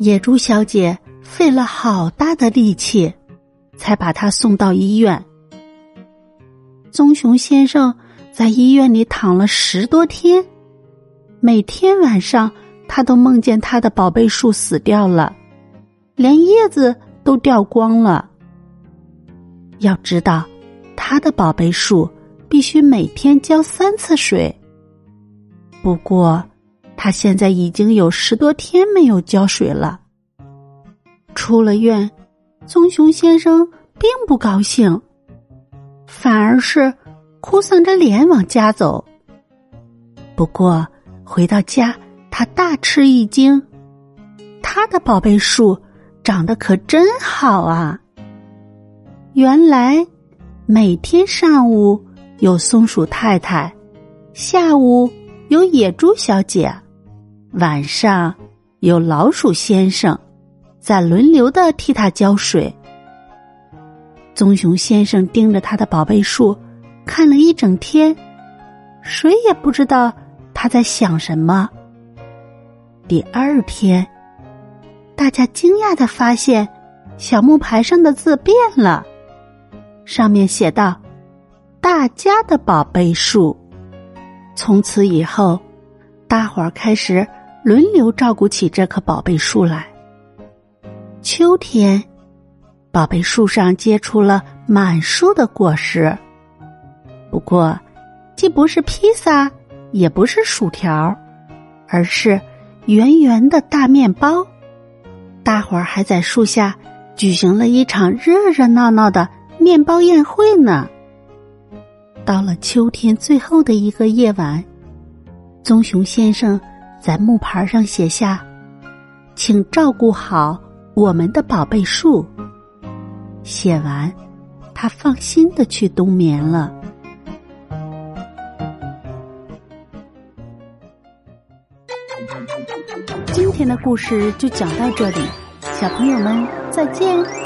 野猪小姐费了好大的力气，才把他送到医院。棕熊先生在医院里躺了十多天，每天晚上他都梦见他的宝贝树死掉了，连叶子都掉光了。要知道，他的宝贝树必须每天浇三次水。不过。他现在已经有十多天没有浇水了。出了院，棕熊先生并不高兴，反而是哭丧着脸往家走。不过回到家，他大吃一惊，他的宝贝树长得可真好啊！原来每天上午有松鼠太太，下午有野猪小姐。晚上，有老鼠先生在轮流的替他浇水。棕熊先生盯着他的宝贝树看了一整天，谁也不知道他在想什么。第二天，大家惊讶的发现，小木牌上的字变了，上面写道：“大家的宝贝树。”从此以后，大伙儿开始。轮流照顾起这棵宝贝树来。秋天，宝贝树上结出了满树的果实。不过，既不是披萨，也不是薯条，而是圆圆的大面包。大伙儿还在树下举行了一场热热闹闹的面包宴会呢。到了秋天最后的一个夜晚，棕熊先生。在木牌上写下：“请照顾好我们的宝贝树。”写完，他放心的去冬眠了。今天的故事就讲到这里，小朋友们再见。